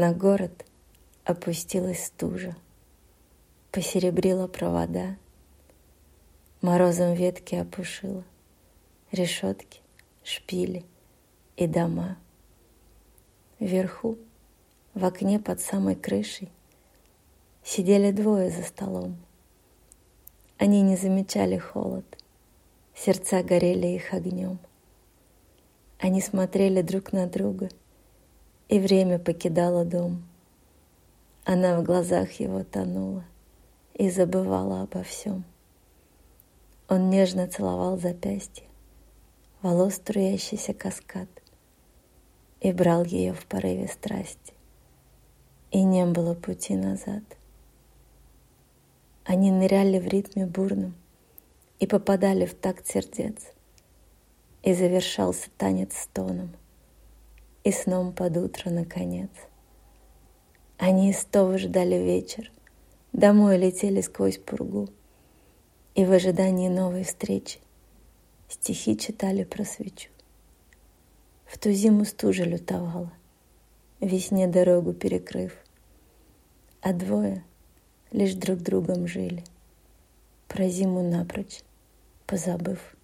На город опустилась стужа, Посеребрила провода, Морозом ветки опушила, Решетки, шпили и дома. Вверху, в окне под самой крышей, Сидели двое за столом. Они не замечали холод, Сердца горели их огнем. Они смотрели друг на друга, И время покидало дом. Она в глазах его тонула И забывала обо всем. Он нежно целовал запястье, Волос струящийся каскад, И брал ее в порыве страсти, И не было пути назад. Они ныряли в ритме бурном И попадали в такт сердец — и завершался танец стоном и сном под утро наконец. Они истово ждали вечер, домой летели сквозь пургу, и в ожидании новой встречи стихи читали про свечу. В ту зиму стужа лютовала, весне дорогу перекрыв, а двое лишь друг другом жили, про зиму напрочь позабыв.